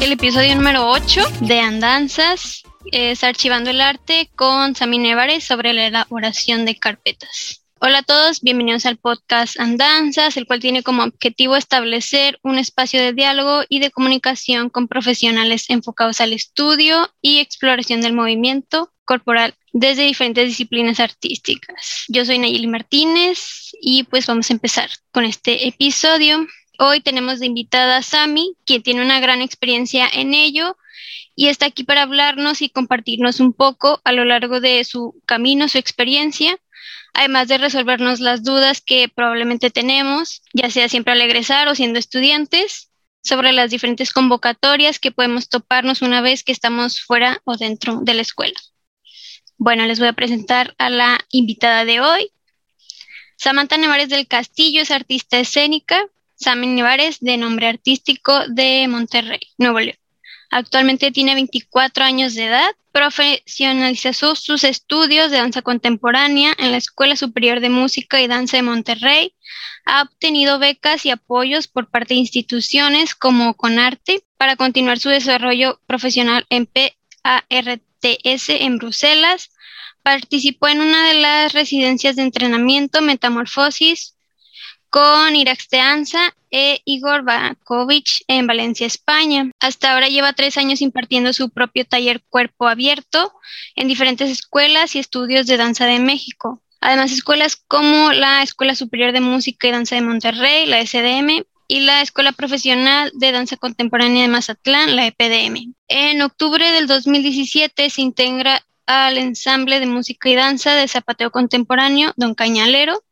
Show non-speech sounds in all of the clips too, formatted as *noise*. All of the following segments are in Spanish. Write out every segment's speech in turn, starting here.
el episodio número 8 de Andanzas, es Archivando el Arte con Sami Nevares sobre la elaboración de carpetas. Hola a todos, bienvenidos al podcast Andanzas, el cual tiene como objetivo establecer un espacio de diálogo y de comunicación con profesionales enfocados al estudio y exploración del movimiento corporal desde diferentes disciplinas artísticas. Yo soy Nayeli Martínez y pues vamos a empezar con este episodio. Hoy tenemos de invitada a Sami, quien tiene una gran experiencia en ello y está aquí para hablarnos y compartirnos un poco a lo largo de su camino, su experiencia además de resolvernos las dudas que probablemente tenemos, ya sea siempre al egresar o siendo estudiantes, sobre las diferentes convocatorias que podemos toparnos una vez que estamos fuera o dentro de la escuela. Bueno, les voy a presentar a la invitada de hoy. Samantha Nevares del Castillo es artista escénica. Sammy Nevares, de nombre artístico de Monterrey, Nuevo León. Actualmente tiene 24 años de edad. Profesionalizó sus estudios de danza contemporánea en la Escuela Superior de Música y Danza de Monterrey. Ha obtenido becas y apoyos por parte de instituciones como Conarte para continuar su desarrollo profesional en PARTS en Bruselas. Participó en una de las residencias de entrenamiento Metamorfosis con Iraxteanza e Igor Bakovic en Valencia, España. Hasta ahora lleva tres años impartiendo su propio taller Cuerpo Abierto en diferentes escuelas y estudios de danza de México. Además, escuelas como la Escuela Superior de Música y Danza de Monterrey, la SDM, y la Escuela Profesional de Danza Contemporánea de Mazatlán, la EPDM. En octubre del 2017 se integra al ensamble de música y danza de zapateo contemporáneo Don Cañalero,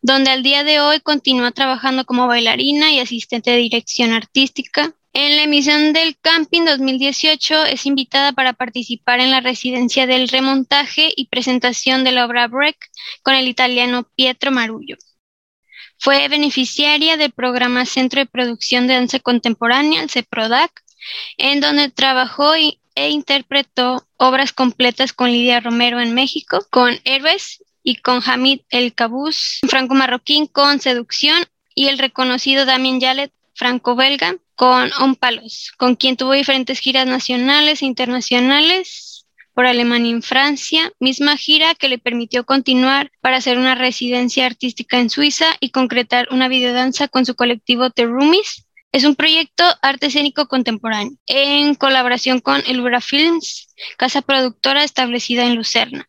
donde al día de hoy continúa trabajando como bailarina y asistente de dirección artística. En la emisión del Camping 2018 es invitada para participar en la residencia del remontaje y presentación de la obra Break con el italiano Pietro Marullo. Fue beneficiaria del programa Centro de Producción de Danza Contemporánea, el CEPRODAC, en donde trabajó e interpretó obras completas con Lidia Romero en México, con Héroes y con Hamid El Cabuz, franco-marroquín con Seducción y el reconocido Damien Yalet, franco-belga, con Palos, con quien tuvo diferentes giras nacionales e internacionales por Alemania y Francia, misma gira que le permitió continuar para hacer una residencia artística en Suiza y concretar una videodanza con su colectivo The Roomies. Es un proyecto arte escénico contemporáneo, en colaboración con Elvira Films, casa productora establecida en Lucerna.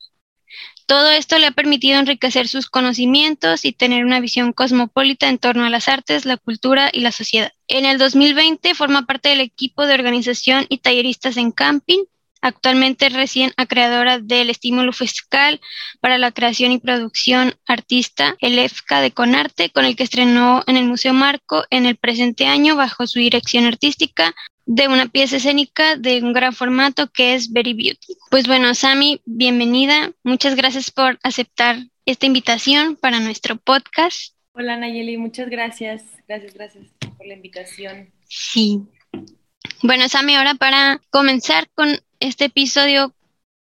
Todo esto le ha permitido enriquecer sus conocimientos y tener una visión cosmopolita en torno a las artes, la cultura y la sociedad. En el 2020 forma parte del equipo de organización y talleristas en camping. Actualmente recién creadora del estímulo fiscal para la creación y producción artista, el EFCA de Conarte, con el que estrenó en el Museo Marco en el presente año bajo su dirección artística de una pieza escénica de un gran formato que es Very Beauty. Pues bueno, Sami, bienvenida. Muchas gracias por aceptar esta invitación para nuestro podcast. Hola Nayeli, muchas gracias. Gracias, gracias por la invitación. Sí. Bueno, Sami, ahora para comenzar con este episodio,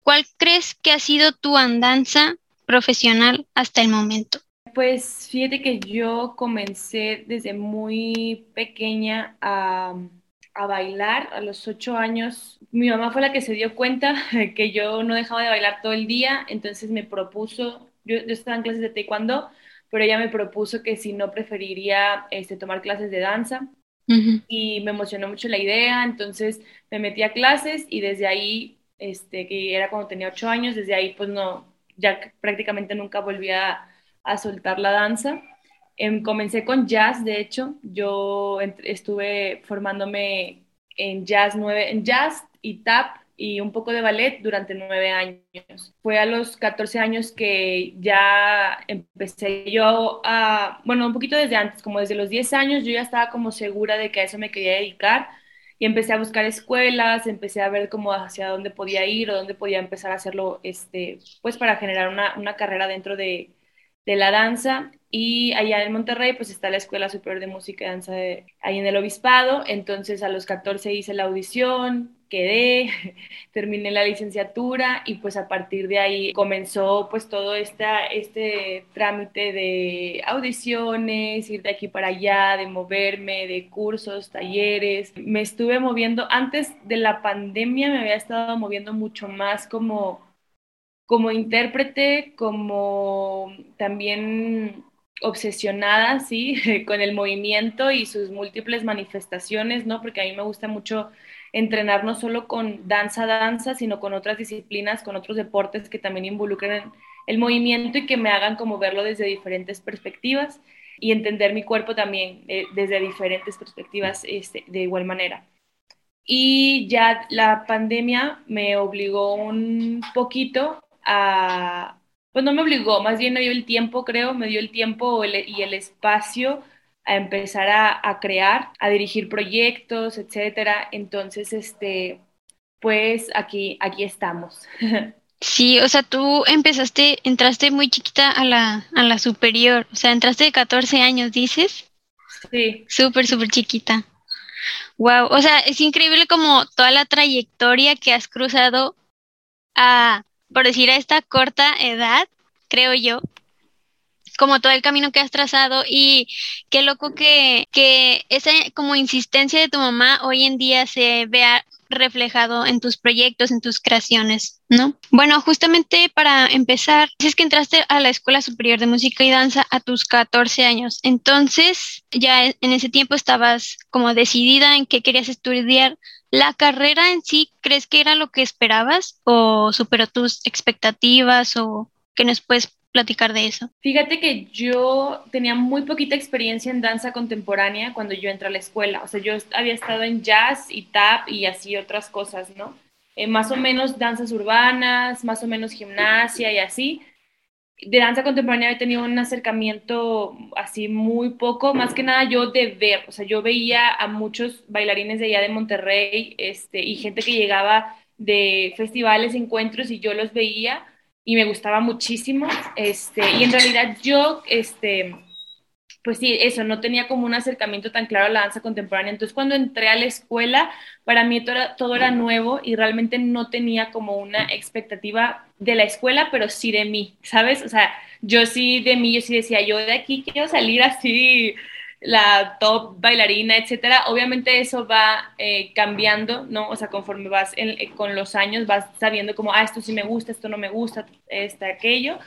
¿cuál crees que ha sido tu andanza profesional hasta el momento? Pues fíjate que yo comencé desde muy pequeña a a bailar a los ocho años. Mi mamá fue la que se dio cuenta *laughs* que yo no dejaba de bailar todo el día, entonces me propuso, yo, estaba en clases de taekwondo, pero ella me propuso que si no preferiría este, tomar clases de danza. Y me emocionó mucho la idea, entonces me metí a clases y desde ahí, este, que era cuando tenía ocho años, desde ahí pues no, ya prácticamente nunca volví a, a soltar la danza. Em, comencé con jazz, de hecho, yo estuve formándome en jazz, nueve, en jazz y tap y un poco de ballet durante nueve años. Fue a los 14 años que ya empecé yo a, bueno, un poquito desde antes, como desde los 10 años, yo ya estaba como segura de que a eso me quería dedicar y empecé a buscar escuelas, empecé a ver cómo hacia dónde podía ir o dónde podía empezar a hacerlo, este, pues para generar una, una carrera dentro de, de la danza y allá en Monterrey pues está la Escuela Superior de Música y Danza ahí en el Obispado, entonces a los 14 hice la audición, quedé, *laughs* terminé la licenciatura y pues a partir de ahí comenzó pues todo esta, este trámite de audiciones, ir de aquí para allá, de moverme, de cursos, talleres. Me estuve moviendo, antes de la pandemia me había estado moviendo mucho más como, como intérprete, como también obsesionada, sí, *laughs* con el movimiento y sus múltiples manifestaciones, ¿no? Porque a mí me gusta mucho entrenar no solo con danza, danza, sino con otras disciplinas, con otros deportes que también involucren el movimiento y que me hagan como verlo desde diferentes perspectivas y entender mi cuerpo también eh, desde diferentes perspectivas este, de igual manera. Y ya la pandemia me obligó un poquito a, pues no me obligó, más bien me dio el tiempo, creo, me dio el tiempo y el espacio a empezar a, crear, a dirigir proyectos, etcétera. Entonces, este, pues aquí, aquí estamos. *laughs* Sí, o sea, tú empezaste, entraste muy chiquita a la, a la superior, o sea, entraste de 14 años, dices. Sí. Súper, súper chiquita. Wow, o sea, es increíble como toda la trayectoria que has cruzado a, por decir, a esta corta edad, creo yo, como todo el camino que has trazado y qué loco que, que esa como insistencia de tu mamá hoy en día se vea reflejado en tus proyectos, en tus creaciones, ¿no? Bueno, justamente para empezar, dices que entraste a la Escuela Superior de Música y Danza a tus 14 años, entonces ya en ese tiempo estabas como decidida en qué querías estudiar. ¿La carrera en sí crees que era lo que esperabas o superó tus expectativas o que nos puedes platicar de eso? Fíjate que yo tenía muy poquita experiencia en danza contemporánea cuando yo entré a la escuela. O sea, yo había estado en jazz y tap y así otras cosas, ¿no? Eh, más o menos danzas urbanas, más o menos gimnasia y así. De danza contemporánea he tenido un acercamiento así muy poco, más que nada yo de ver, o sea, yo veía a muchos bailarines de allá de Monterrey este, y gente que llegaba de festivales, encuentros y yo los veía y me gustaba muchísimo. Este, y en realidad yo, este, pues sí, eso, no tenía como un acercamiento tan claro a la danza contemporánea. Entonces cuando entré a la escuela, para mí todo era, todo era nuevo y realmente no tenía como una expectativa de la escuela, pero sí de mí, ¿sabes? O sea, yo sí de mí, yo sí decía, yo de aquí quiero salir así la top bailarina, etcétera. Obviamente eso va eh, cambiando, ¿no? O sea, conforme vas eh, con los años, vas sabiendo como, ah, esto sí me gusta, esto no me gusta, este, aquello.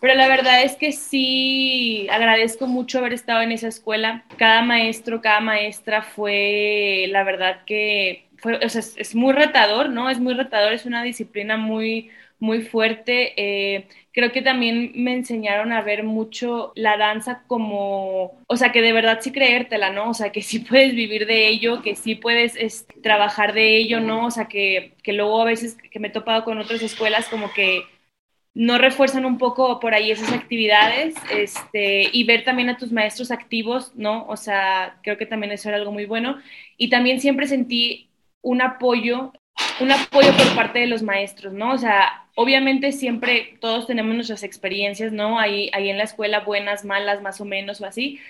Pero la verdad es que sí agradezco mucho haber estado en esa escuela. Cada maestro, cada maestra fue, la verdad que fue, o sea, es muy retador, ¿no? Es muy retador, es una disciplina muy muy fuerte. Eh, creo que también me enseñaron a ver mucho la danza como, o sea, que de verdad sí creértela, ¿no? O sea, que sí *laughs* puedes vivir de ello, que sí puedes trabajar de ello, ¿no? O sea, que, que luego a veces que me he topado con otras escuelas como que no refuerzan un poco por ahí esas actividades este, y ver también a tus maestros activos, ¿no? O sea, creo que también eso era algo muy bueno. Y también siempre sentí un apoyo, un apoyo por parte de los maestros, ¿no? O sea, obviamente siempre todos tenemos nuestras experiencias, ¿no? Ahí, ahí en la escuela, buenas, malas, más o menos o así,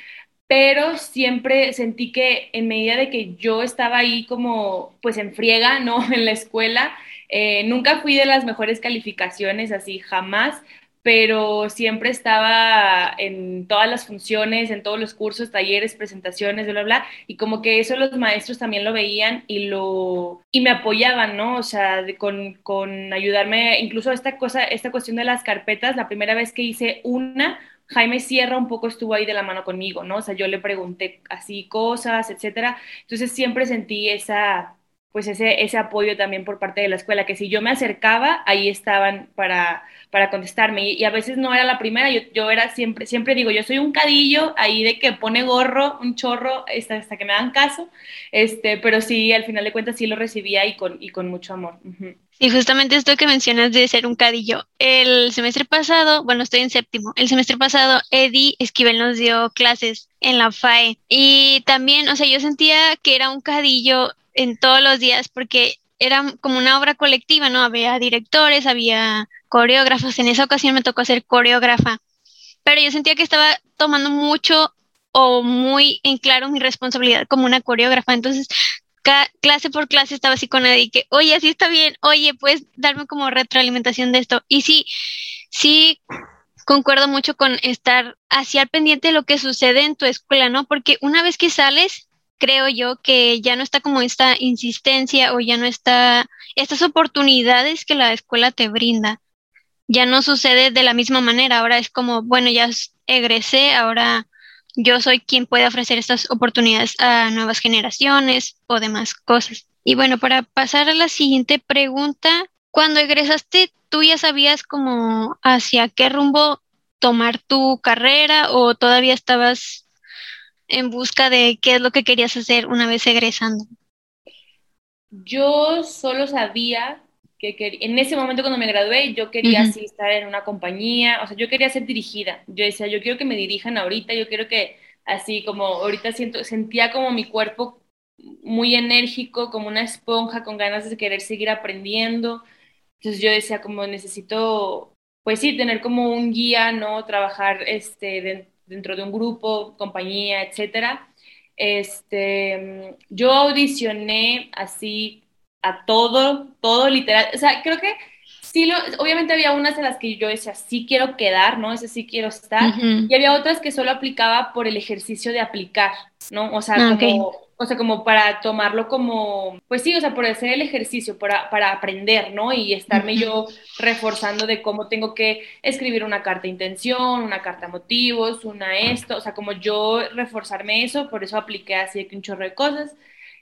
pero siempre sentí que en medida de que yo estaba ahí como pues en friega, ¿no? *laughs* En la escuela, eh, nunca fui de las mejores calificaciones, así jamás, pero siempre estaba en todas las funciones, en todos los cursos, talleres, presentaciones, bla, bla, bla, y como que eso los maestros también lo veían y lo y me apoyaban, ¿no? O sea, con, con ayudarme, incluso esta cosa, esta cuestión de las carpetas, la primera vez que hice una, Jaime Sierra un poco estuvo ahí de la mano conmigo, ¿no? O sea, yo le pregunté así cosas, etcétera. Entonces siempre sentí esa, pues ese, ese apoyo también por parte de la escuela, que si yo me acercaba, ahí estaban para, para contestarme. Y, a veces no era la primera, yo, yo, era siempre, siempre digo, yo soy un cadillo ahí de que pone gorro, un chorro, hasta, hasta que me dan caso, este, pero sí, al final de cuentas sí lo recibía y con, y con mucho amor. Y justamente esto que mencionas de ser un cadillo. El semestre pasado, bueno, estoy en séptimo, el semestre pasado Eddie Esquivel nos dio clases en la FAE y también, o sea, yo sentía que era un cadillo en todos los días porque era como una obra colectiva, ¿no? Había directores, había coreógrafos. En esa ocasión me tocó ser coreógrafa, pero yo sentía que estaba tomando mucho o muy en claro mi responsabilidad como una coreógrafa. Entonces, clase por clase estaba así con nadie que, oye, así está bien, oye, puedes darme como retroalimentación de esto. Y sí, sí concuerdo mucho con estar así al pendiente de lo que sucede en tu escuela, ¿no? Porque una vez que sales, creo yo que ya no está como esta insistencia o ya no está estas oportunidades que la escuela te brinda. Ya no sucede de la misma manera, ahora es como, bueno, ya egresé, ahora yo soy quien puede ofrecer estas oportunidades a nuevas generaciones o demás cosas. Y bueno, para pasar a la siguiente pregunta, cuando egresaste, ¿tú ya sabías como hacia qué rumbo tomar tu carrera o todavía estabas en busca de qué es lo que querías hacer una vez egresando? Yo solo sabía que en ese momento cuando me gradué yo quería así estar en una compañía, o sea, yo quería ser dirigida. Yo decía, yo quiero que me dirijan ahorita, yo quiero que así como ahorita siento, sentía como mi cuerpo muy enérgico, como una esponja con ganas de querer seguir aprendiendo. Entonces yo decía como necesito, pues sí, tener como un guía, ¿no? Trabajar este, dentro de un grupo, compañía, etcétera. Este, yo audicioné así a todo, todo literal. O sea, creo que sí, lo, obviamente había unas en las que yo decía, sí quiero quedar, ¿no? Ese sí quiero estar. Y había otras que solo aplicaba por el ejercicio de aplicar, ¿no? O sea, ah, como, o sea, como para tomarlo como, pues sí, o sea, por hacer el ejercicio, para, para aprender, ¿no? Y estarme yo reforzando de cómo tengo que escribir una carta de intención, una carta de motivos, una esto, o sea, como yo reforzarme eso, por eso apliqué así un chorro de cosas.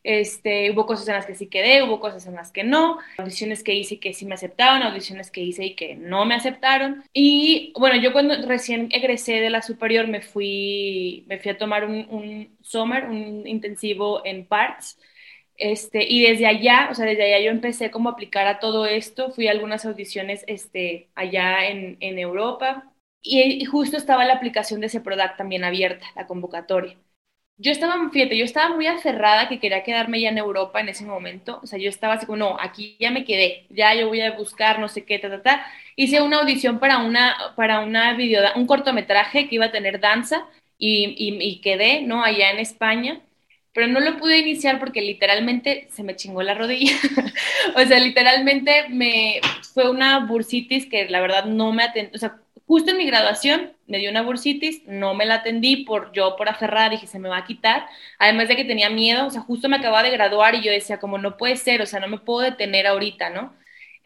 Este, hubo cosas en las que sí quedé, hubo cosas en las que no, audiciones que hice y que sí me aceptaban, audiciones que hice y que no me aceptaron. Y bueno, yo cuando recién egresé de la superior me fui, me fui a tomar un, un summer, un intensivo en parts. Este, y desde allá, o sea, desde allá yo empecé como a aplicar a todo esto, fui a algunas audiciones este, allá en, en Europa y, justo estaba la aplicación de ese product también abierta, la convocatoria yo estaba, fíjate, yo estaba muy aferrada que quería quedarme ya en Europa en ese momento. O sea, yo estaba así como, no, aquí ya me quedé, ya yo voy a buscar no sé qué, ta, ta, ta. Hice una audición para una, para una video, un cortometraje que iba a tener danza y, y, quedé, ¿no? Allá en España. Pero no lo pude iniciar porque literalmente se me chingó la rodilla. *laughs* o sea, literalmente me fue una bursitis que la verdad no me atendió. O sea, Justo en mi graduación me dio una bursitis, no me la atendí por yo por aferrada, dije se me va a quitar, además de que tenía miedo, o sea, justo me acababa de graduar y yo decía como no puede ser, o sea, no me puedo detener ahorita, ¿no?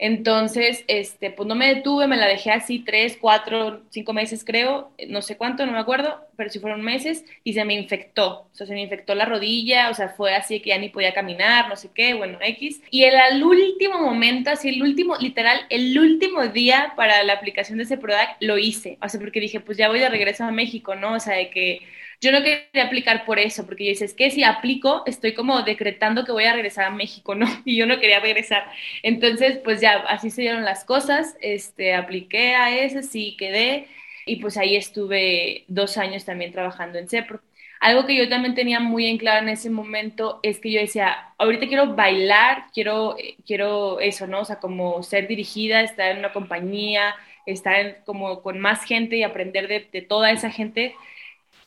Entonces, este, pues no me detuve, me la dejé así tres, cuatro, cinco meses creo, no sé cuánto, no me acuerdo, pero sí fueron meses y se me infectó, o sea, se me infectó la rodilla, o sea, fue así que ya ni podía caminar, no sé qué, bueno, X. Y el al último momento, así el último, literal, el último día para la aplicación de ese product lo hice, o sea, porque dije, pues ya voy de regreso a México, ¿no? O sea, de que yo no quería aplicar por eso, porque yo decía, es que si aplico, estoy como decretando que voy a regresar a México, *laughs* ¿no? Y yo no quería regresar. Entonces, pues ya, así se dieron las cosas, este, apliqué a ese, sí quedé, y pues ahí estuve dos años también trabajando en CEPRO. Algo que yo también tenía muy en claro en ese momento es que yo decía, ahorita quiero bailar, quiero, quiero eso, ¿no? O sea, como ser dirigida, estar en una compañía, estar como con más gente y aprender de, de toda esa gente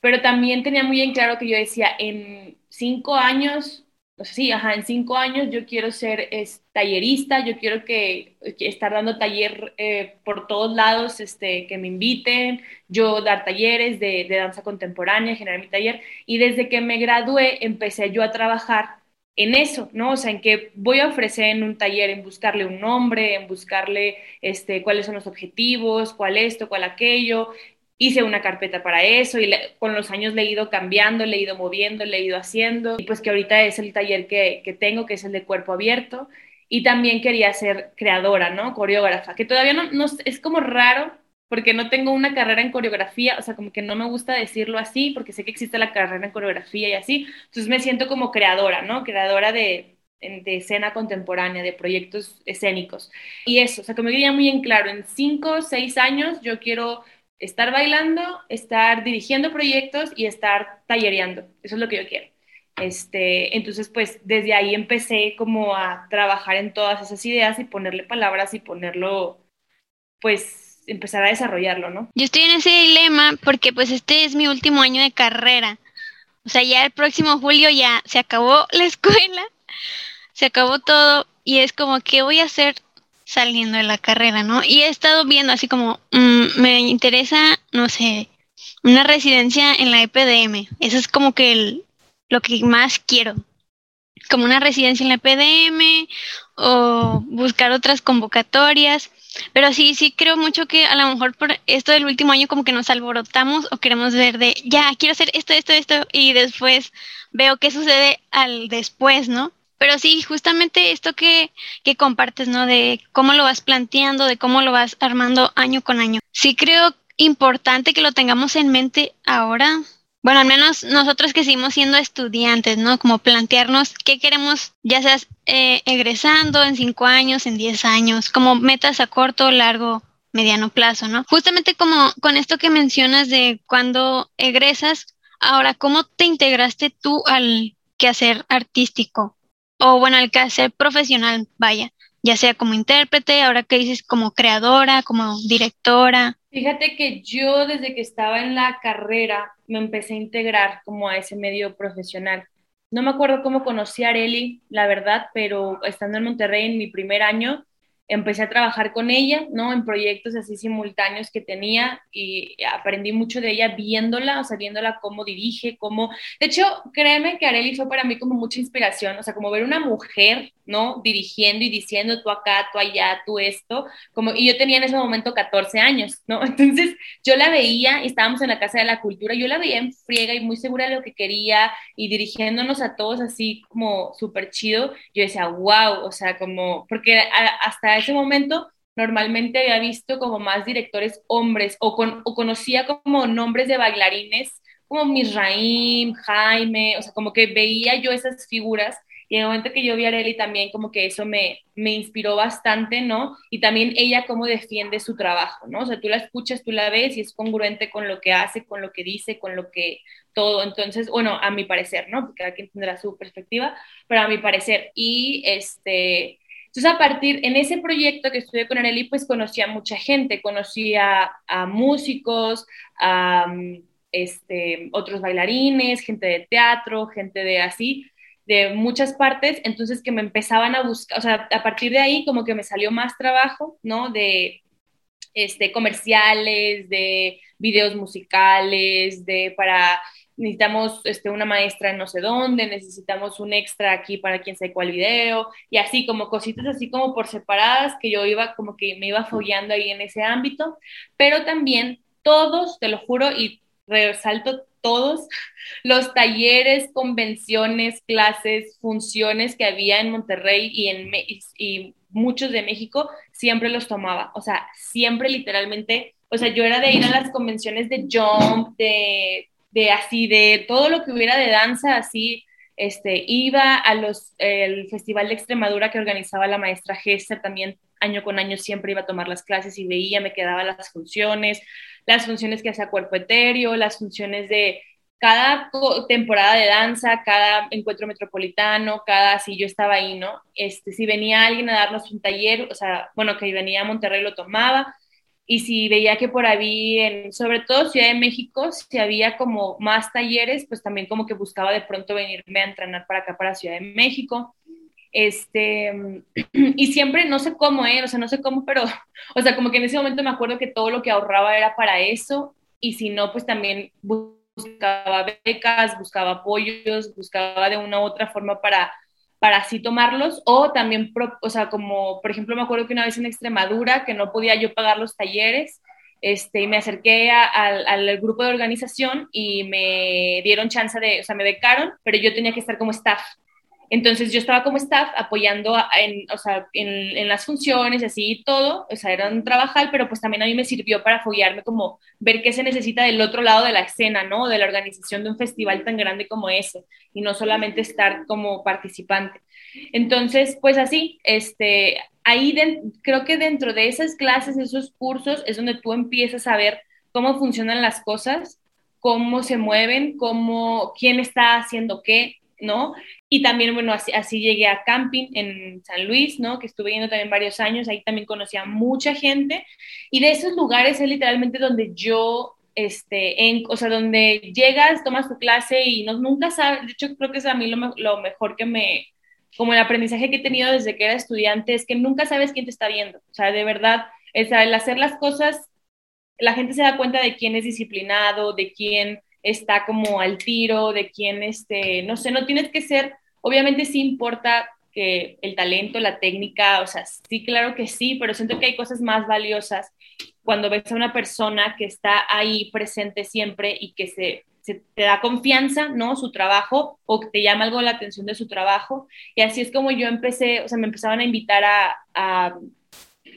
pero también tenía muy en claro que yo decía, en cinco años, o sea, sí, ajá, en cinco años yo quiero ser es, tallerista, yo quiero que, estar dando taller eh, por todos lados, este, que me inviten, yo dar talleres de, de danza contemporánea, generar mi taller, y desde que me gradué empecé yo a trabajar en eso, ¿no? O sea, en que voy a ofrecer en un taller, en buscarle un nombre, en buscarle este, cuáles son los objetivos, cuál esto, cuál aquello, hice una carpeta para eso y con los años le he ido cambiando, le he ido moviendo, le he ido haciendo y pues que ahorita es el taller que, que tengo, que es el de cuerpo abierto y también quería ser creadora, ¿no? Coreógrafa, que todavía no, es como raro porque no tengo una carrera en coreografía, o sea, como que no me gusta decirlo así, porque sé que existe la carrera en coreografía y así, entonces me siento como creadora, ¿no? Creadora de, de escena contemporánea, de proyectos escénicos. Y eso, o sea, que me quería muy en claro, en cinco seis años yo quiero estar bailando, estar dirigiendo proyectos y estar tallereando. Eso es lo que yo quiero. Este, entonces, pues desde ahí empecé como a trabajar en todas esas ideas y ponerle palabras y ponerlo, pues empezar a desarrollarlo, ¿no? Yo estoy en ese dilema porque pues este es mi último año de carrera. O sea, ya el próximo julio ya se acabó la escuela se acabó todo y es como, ¿qué voy a hacer saliendo de la carrera, no? Y he estado viendo así como, mm, me interesa, no sé, una residencia en la EPDM. Eso es como que lo que más quiero. Como una residencia en la EPDM o buscar otras convocatorias. Pero sí, sí creo mucho que a lo mejor por esto del último año como que nos alborotamos o queremos ver de, ya, quiero hacer esto, esto, esto, y después veo qué sucede al después, ¿no? Pero sí, justamente esto que, que compartes, ¿no? De cómo lo vas planteando, de cómo lo vas armando año con año. Sí creo importante que lo tengamos en mente ahora. Bueno, al menos nosotros que seguimos siendo estudiantes, ¿no? Como plantearnos qué queremos, ya seas eh, egresando en cinco años, en diez años, como metas a corto, largo, mediano plazo, ¿no? Justamente como con esto que mencionas de cuando egresas, ahora, ¿cómo te integraste tú al quehacer artístico? O bueno, al quehacer profesional, vaya, ya sea como intérprete, ahora que dices como creadora, como directora. Fíjate que yo desde que estaba en la carrera me empecé a integrar como a ese medio profesional. No me acuerdo cómo conocí a Areli, la verdad, pero estando en Monterrey en mi primer año, empecé a trabajar con ella, ¿no? En proyectos así simultáneos que tenía y aprendí mucho de ella viéndola, o sea, viéndola cómo dirige, cómo... De hecho, créeme que Areli fue para mí como mucha inspiración, o sea, como ver una mujer, ¿no? Dirigiendo y diciendo tú acá, tú allá, tú esto, como... Y yo tenía en ese momento 14 años, ¿no? *laughs* Entonces, yo la veía, estábamos en la Casa de la Cultura, yo la veía en friega y muy segura de lo que quería y dirigiéndonos a todos así como súper chido, yo decía, wow, o sea, como... Porque hasta ese momento normalmente había visto como más directores hombres o, con, o conocía como nombres de bailarines como Misraim, Jaime, o sea, como que veía yo esas figuras y en el momento que yo vi a Areli también como que eso me, me inspiró bastante, ¿no? Y también ella cómo defiende su trabajo, ¿no? O sea, tú la escuchas, tú la ves y es congruente con lo que hace, con lo que dice, con lo que todo. Entonces, bueno, a mi parecer, ¿no? Porque cada quien tendrá su perspectiva, pero a mi parecer. Y este, entonces, a partir, en ese proyecto que estudié con Arely, pues conocí a mucha gente, conocí a, músicos, a este, otros bailarines, gente de teatro, gente de así, de muchas partes, entonces que me empezaban a buscar, o sea, a partir de ahí como que me salió más trabajo, ¿no? De este, comerciales, de videos musicales, de para necesitamos este, una maestra en no sé dónde, necesitamos un extra aquí para quien sabe cuál video, y así como cositas así como por separadas que yo iba como que me iba follando ahí en ese ámbito, pero también todos, te lo juro, y resalto todos *laughs* los talleres, convenciones, clases, funciones que había en Monterrey y en y muchos de México, siempre los tomaba, o sea, siempre literalmente, o sea, yo era de ir a las convenciones de Jump, de de así, de todo lo que hubiera de danza, así, este, iba a los, el Festival de Extremadura que organizaba la maestra Hester, también año con año siempre iba a tomar las clases y veía, me quedaba las funciones, las funciones que hacía Cuerpo Etéreo, las funciones de cada temporada de danza, cada encuentro metropolitano, cada, si yo estaba ahí, ¿no? Este, si venía alguien a darnos un taller, o sea, bueno, que venía a Monterrey lo tomaba, y si veía que por ahí, en, sobre todo Ciudad de México, si había como más talleres, pues también como que buscaba de pronto venirme a entrenar para acá, para Ciudad de México. Este, *clears throat* y siempre, no sé cómo, ¿eh? o sea, no sé cómo, pero, *laughs* o sea, como que en ese momento me acuerdo que todo lo que ahorraba era para eso, y si no, pues también buscaba becas, buscaba apoyos, buscaba de una u otra forma para para así tomarlos, o también, o sea, como por ejemplo me acuerdo que una vez en Extremadura, que no podía yo pagar los talleres, este, y me acerqué al, al, grupo de organización y me dieron chance de, o sea, me becaron, pero yo tenía que estar como staff. Entonces yo estaba como staff apoyando en, o sea, en, en, las funciones, así y todo, o sea, era un trabajar, pero pues también a mí me sirvió para apoyarme como ver qué se necesita del otro lado de la escena, ¿no? De la organización de un festival tan grande como ese, y no solamente estar como participante. Entonces, pues así, este, ahí creo que dentro de esas clases, esos cursos, es donde tú empiezas a ver cómo funcionan las cosas, cómo se mueven, cómo, quién está haciendo qué, ¿no? Y también, bueno, así, llegué a camping en San Luis, ¿no? Que estuve yendo también varios años, ahí también conocí a mucha gente. Y de esos lugares es literalmente donde yo, este, en, o sea, donde llegas, tomas tu clase y no, nunca sabes, de hecho creo que es a mí lo, mejor que me, como el aprendizaje que he tenido desde que era estudiante es que nunca sabes quién te está viendo. O sea, de verdad, es el hacer las cosas, la gente se da cuenta de quién es disciplinado, de quién está como al tiro, de quién, este, no sé, no tienes que ser, obviamente sí importa que el talento, la técnica, o sea, sí, claro que sí, pero siento que hay cosas más valiosas cuando ves a una persona que está ahí presente siempre y que se, te da confianza, ¿no? Su trabajo o que te llama algo la atención de su trabajo. Y así es como yo empecé, o sea, me empezaban a invitar a, a,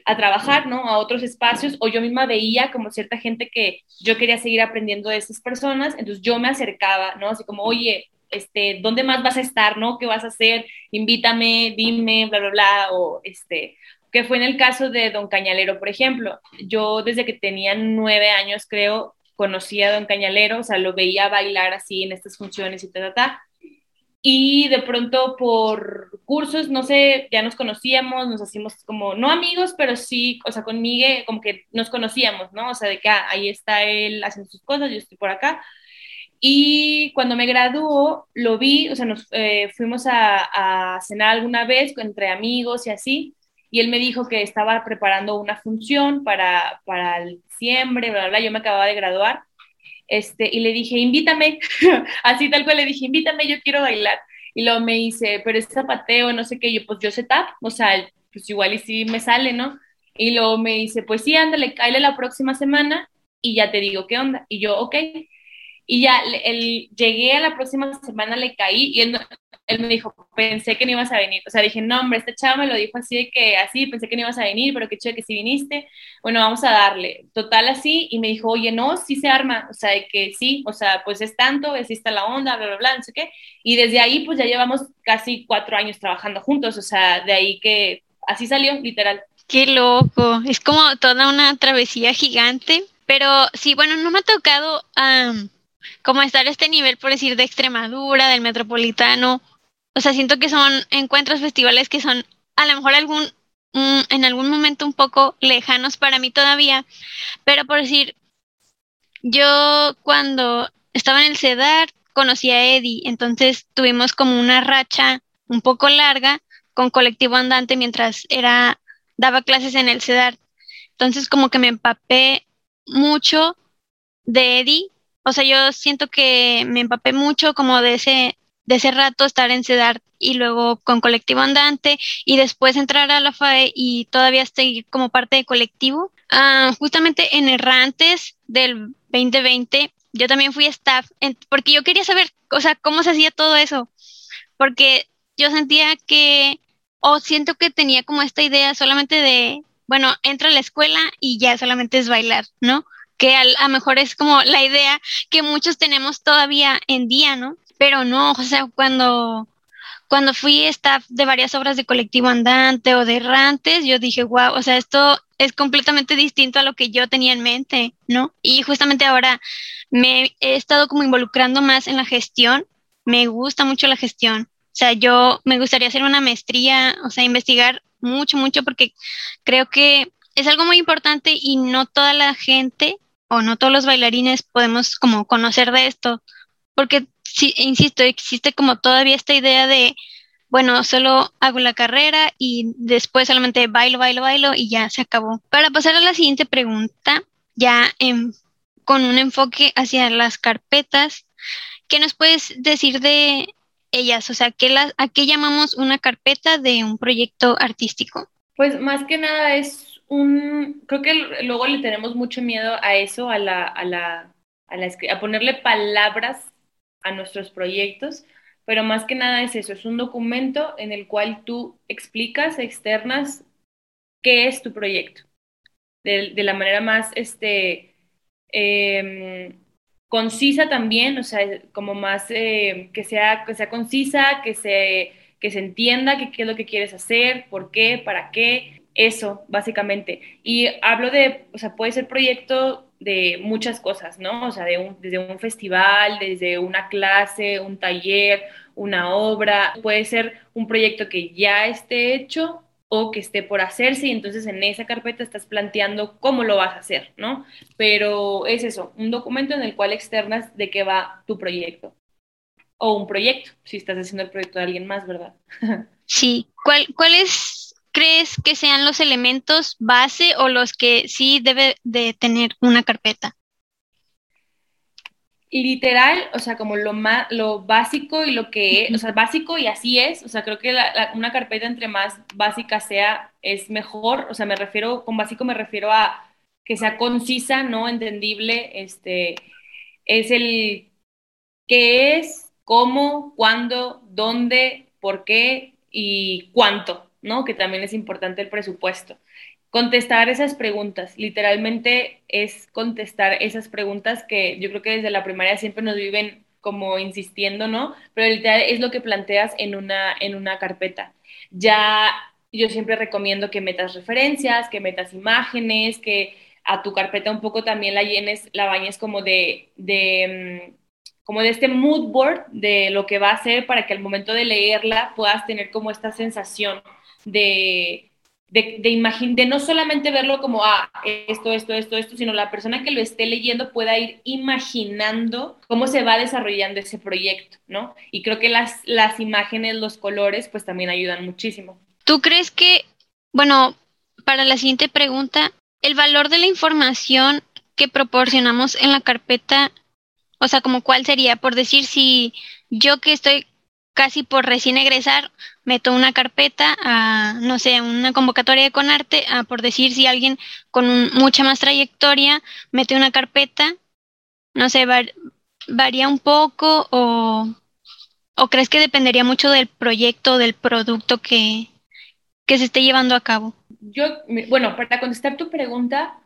a trabajar, ¿no? A otros espacios o yo misma veía como cierta gente que yo quería seguir aprendiendo de esas personas, entonces yo me acercaba, ¿no? Así como, oye, este, ¿dónde más vas a estar, no? ¿Qué vas a hacer? Invítame, dime, bla, bla, bla, o este, que fue en el caso de Don Cañalero, por ejemplo. Yo desde que tenía nueve años, creo, conocía a Don Cañalero, o sea, lo veía bailar así en estas funciones y tal, tal, Y de pronto por cursos, no sé, ya nos conocíamos, nos hacíamos como, no amigos, pero sí, o sea, con Miguel, como que nos conocíamos, ¿no? O sea, de que ah, ahí está él haciendo sus cosas, yo estoy por acá. Y cuando me graduó, lo vi, o sea, nos eh, fuimos a, cenar alguna vez entre amigos y así, y él me dijo que estaba preparando una función para, para el diciembre, bla, bla, bla, yo me acababa de graduar, este, y le dije, invítame, *laughs* así tal cual le dije, invítame, yo quiero bailar. Y luego me dice, pero es zapateo, no sé qué, yo pues yo sé tap, o sea, pues igual y si me sale, ¿no? Y luego me dice, pues sí, ándale, cállale la próxima semana y ya te digo qué onda. Y yo, ok. Y ya el, llegué a la próxima semana, le caí y él, él me dijo, pensé que no ibas a venir. O sea, dije, no, hombre, este chavo me lo dijo así de que así, pensé que no ibas a venir, pero qué chido que sí viniste. Bueno, vamos a darle. Total así, y me dijo, oye, no, sí se arma. O sea, de que sí, o sea, pues es tanto, así está la onda, bla, bla, bla, no sé qué. Y desde ahí, pues ya llevamos casi cuatro años trabajando juntos. O sea, de ahí que así salió, literal. Qué loco. Es como toda una travesía gigante. Pero sí, bueno, no me ha tocado como estar a este nivel, por decir, de Extremadura, del Metropolitano. O sea, siento que son encuentros, festivales que son a lo mejor algún, mm, en algún momento un poco lejanos para mí todavía. Pero por decir, yo cuando estaba en el CEDAR conocí a Eddie, entonces tuvimos como una racha un poco larga con colectivo andante mientras era daba clases en el CEDAR. Entonces como que me empapé mucho de Eddie o sea, yo siento que me empapé mucho como de ese, de ese rato estar en CEDAR y luego con colectivo andante y después entrar a la FAE y todavía seguir como parte de colectivo. Ah, justamente en Errantes del 2020, yo también fui staff porque yo quería saber, o sea, cómo se hacía todo eso, porque yo sentía que, o siento que tenía como esta idea solamente de, bueno, entra a la escuela y ya solamente es bailar, ¿no? Que a lo mejor es como la idea que muchos tenemos todavía en día, ¿no? Pero no, o sea, cuando, cuando fui staff de varias obras de colectivo andante o de errantes, yo dije, wow, o sea, esto es completamente distinto a lo que yo tenía en mente, ¿no? Y justamente ahora me he estado como involucrando más en la gestión, me gusta mucho la gestión, o sea, yo me gustaría hacer una maestría, o sea, investigar mucho, mucho, porque creo que es algo muy importante y no toda la gente o no todos los bailarines podemos como conocer de esto, porque, sí, insisto, existe como todavía esta idea de, bueno, solo hago la carrera y después solamente bailo, bailo, bailo y ya se acabó. Para pasar a la siguiente pregunta, ya con un enfoque hacia las carpetas, ¿qué nos puedes decir de ellas? O sea, ¿qué ¿a qué llamamos una carpeta de un proyecto artístico? Pues más que nada es un, creo que luego le tenemos mucho miedo a eso, a la, a la, a la, a ponerle palabras a nuestros proyectos, pero más que nada es eso, es un documento en el cual tú explicas, externas qué es tu proyecto, de, la manera más, este, eh, concisa también, o sea, como más, eh, que, sea, que sea concisa, que se, que se entienda qué es lo que quieres hacer, por qué, para qué, eso, básicamente. Y hablo de, o sea, puede ser proyecto de muchas cosas, ¿no? O sea, de un, desde un festival, desde una clase, un taller, una obra, puede ser un proyecto que ya esté hecho o que esté por hacerse y entonces en esa carpeta estás planteando cómo lo vas a hacer, ¿no? Pero es eso, un documento en el cual externas de qué va tu proyecto. o un proyecto, si estás haciendo el proyecto de alguien más, ¿verdad? *laughs* sí. ¿Cuál, ¿Cuáles crees que sean los elementos base o los que sí debe de tener una carpeta? literal, o sea, como lo más, lo básico y lo que es, o sea, básico y así es, o sea, creo que una carpeta entre más básica sea, es mejor, o sea, me refiero, con básico me refiero a que sea concisa, ¿no? Entendible, este, es el qué es, cómo, cuándo, dónde, por qué y cuánto, ¿no? Que también es importante el presupuesto contestar esas preguntas. Literalmente es contestar esas preguntas que yo creo que desde la primaria siempre nos viven como insistiendo, ¿no? Pero literal es lo que planteas en una, en una carpeta. Ya yo siempre recomiendo que metas referencias, que metas imágenes, que a tu carpeta un poco también la llenes, la bañes como de, de mm, como de este mood board de lo que va a ser para que al momento de leerla puedas tener como esta sensación de, de, de, de no solamente verlo como, ah, esto, esto, esto, esto, sino la persona que lo esté leyendo pueda ir imaginando cómo se va desarrollando ese proyecto, ¿no? Y creo que las, las imágenes, los colores, pues también ayudan muchísimo. ¿Tú crees que, bueno, para la siguiente pregunta, el valor de la información que proporcionamos en la carpeta, o sea, como cuál sería, por decir, si yo que estoy casi por recién egresar, meto una carpeta a, no sé, una convocatoria de Conarte, a, por decir si alguien con mucha más trayectoria mete una carpeta, no sé, varía un poco o, o crees que dependería mucho del proyecto, del producto que, que se esté llevando a cabo? Yo, bueno, para contestar tu pregunta,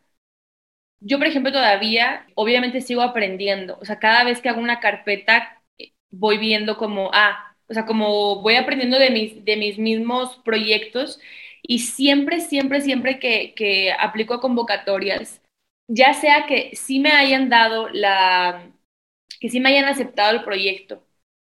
yo, por ejemplo, todavía, obviamente sigo aprendiendo. O sea, cada vez que hago una carpeta, eh, voy viendo como, ah, o sea, como voy aprendiendo de mis, de mis mismos proyectos y siempre, siempre, siempre que, que aplico convocatorias, ya sea que sí me hayan dado la, que sí me hayan aceptado el proyecto